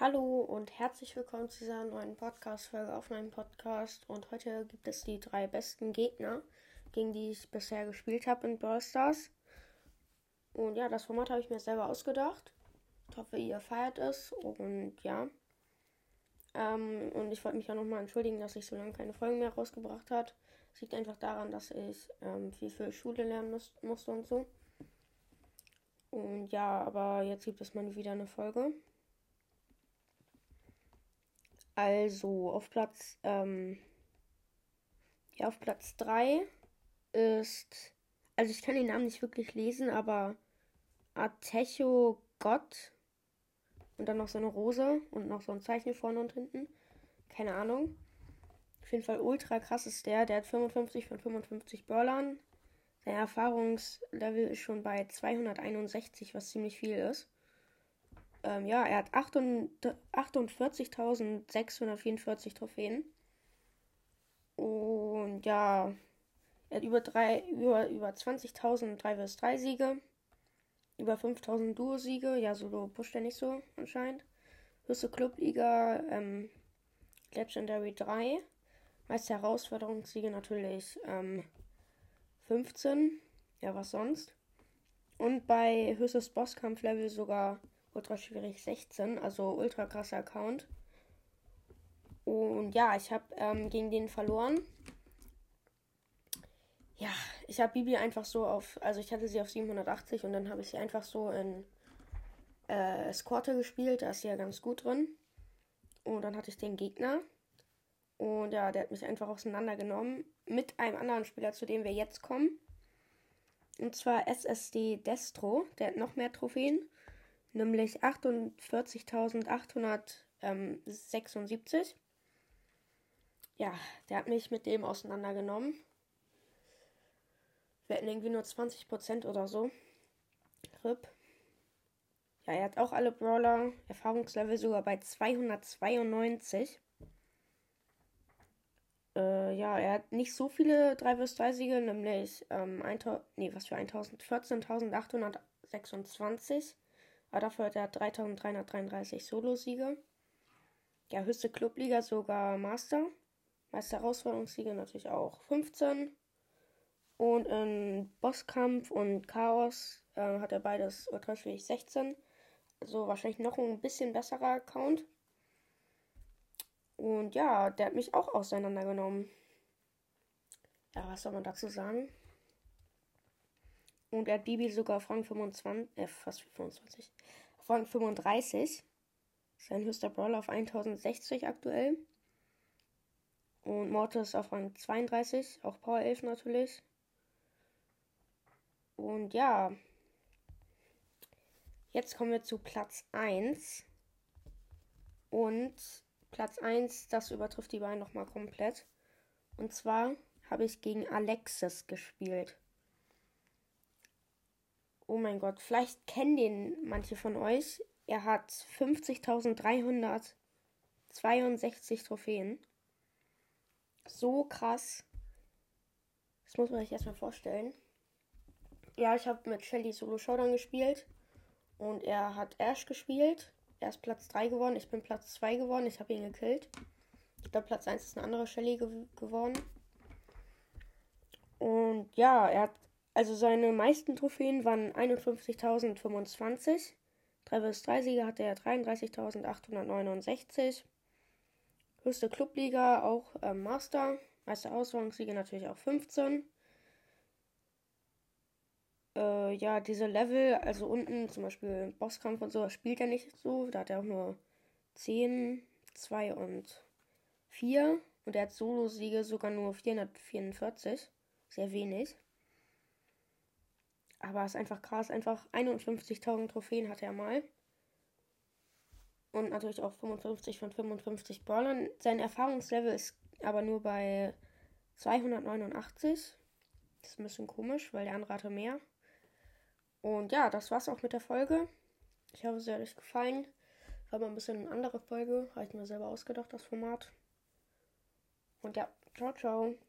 Hallo und herzlich willkommen zu dieser neuen Podcast-Folge auf meinem Podcast. Und heute gibt es die drei besten Gegner, gegen die ich bisher gespielt habe in Brawl Stars. Und ja, das Format habe ich mir selber ausgedacht. Ich hoffe, ihr feiert es. Und ja. Ähm, und ich wollte mich auch nochmal entschuldigen, dass ich so lange keine Folgen mehr rausgebracht habe. Es liegt einfach daran, dass ich ähm, viel für Schule lernen muss, musste und so. Und ja, aber jetzt gibt es mal wieder eine Folge. Also auf Platz, ähm, ja, auf Platz 3 ist, also ich kann den Namen nicht wirklich lesen, aber Atecho Gott und dann noch so eine Rose und noch so ein Zeichen vorne und hinten. Keine Ahnung. Auf jeden Fall ultra krass ist der. Der hat 55 von 55 Brawlern. Sein Erfahrungslevel ist schon bei 261, was ziemlich viel ist. Ähm, ja, er hat 48.644 Trophäen. Und ja, er hat über, über, über 20.000 3 vs 3 Siege. Über 5.000 Duo-Siege. Ja, solo pusht er nicht so anscheinend. Höchste Clubliga, ähm, Legendary 3. Meiste Herausforderungssiege natürlich ähm, 15. Ja, was sonst? Und bei höchstes Bosskampflevel sogar ultra schwierig 16, also ultra krasser Account. Und ja, ich habe ähm, gegen den verloren. Ja, ich habe Bibi einfach so auf, also ich hatte sie auf 780 und dann habe ich sie einfach so in äh, Squatter gespielt, da ist sie ja ganz gut drin. Und dann hatte ich den Gegner. Und ja, der hat mich einfach auseinandergenommen mit einem anderen Spieler, zu dem wir jetzt kommen. Und zwar SSD Destro. Der hat noch mehr Trophäen nämlich 48.876. Ja, der hat mich mit dem auseinandergenommen. Wir hatten irgendwie nur 20% oder so. RIP. Ja, er hat auch alle Brawler. Erfahrungslevel sogar bei 292. Äh, ja, er hat nicht so viele 3 vs 3 Siege, nämlich ähm, 1000, nee, was für 1000, 14.826. Aber dafür hat er 3333 Solo-Siege. Ja, höchste Clubliga sogar Master. Meister Herausforderungssiege natürlich auch 15. Und in Bosskampf und Chaos äh, hat er beides ultra schwierig 16. Also wahrscheinlich noch ein bisschen besserer Account. Und ja, der hat mich auch auseinandergenommen. Ja, was soll man dazu sagen? Und er hat Bibi sogar auf Rang 25, äh, fast 25. Auf Rang 35. Sein höchster Brawler auf 1060 aktuell. Und Mortis auf Rang 32, auch Power 11 natürlich. Und ja. Jetzt kommen wir zu Platz 1. Und Platz 1, das übertrifft die beiden nochmal komplett. Und zwar habe ich gegen Alexis gespielt. Oh mein Gott, vielleicht kennen den manche von euch. Er hat 50.362 Trophäen. So krass. Das muss man sich erstmal vorstellen. Ja, ich habe mit Shelly Solo Showdown gespielt. Und er hat Ash gespielt. Er ist Platz 3 geworden. Ich bin Platz 2 geworden. Ich habe ihn gekillt. Ich glaube, Platz 1 ist eine andere Shelly ge geworden. Und ja, er hat also seine meisten Trophäen waren 51.025. 3 vs 3 Sieger hatte er 33.869. Höchste Clubliga auch äh, Master. Meister Auswahlungssieger natürlich auch 15. Äh, ja, diese Level, also unten zum Beispiel Bosskampf und so, spielt er nicht so. Da hat er auch nur 10, 2 und 4. Und er hat Solo-Siege sogar nur 444. Sehr wenig. Aber es ist einfach krass. Einfach 51.000 Trophäen hat er mal. Und natürlich auch 55 von 55 Brawlern. Sein Erfahrungslevel ist aber nur bei 289. Das ist ein bisschen komisch, weil der andere hatte mehr. Und ja, das war's auch mit der Folge. Ich hoffe, es hat euch gefallen. War mal ein bisschen eine andere Folge. Habe ich mir selber ausgedacht, das Format. Und ja, ciao, ciao.